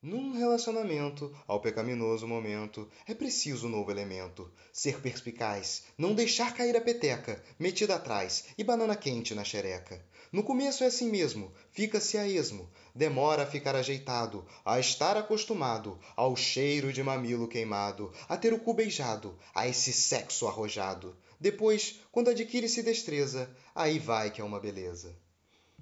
Num relacionamento, ao pecaminoso momento, é preciso novo elemento. Ser perspicaz, não deixar cair a peteca, metida atrás e banana quente na xereca. No começo é assim mesmo, fica-se a esmo, demora a ficar ajeitado, a estar acostumado ao cheiro de mamilo queimado, a ter o cu beijado, a esse sexo arrojado. Depois, quando adquire-se destreza, aí vai que é uma beleza.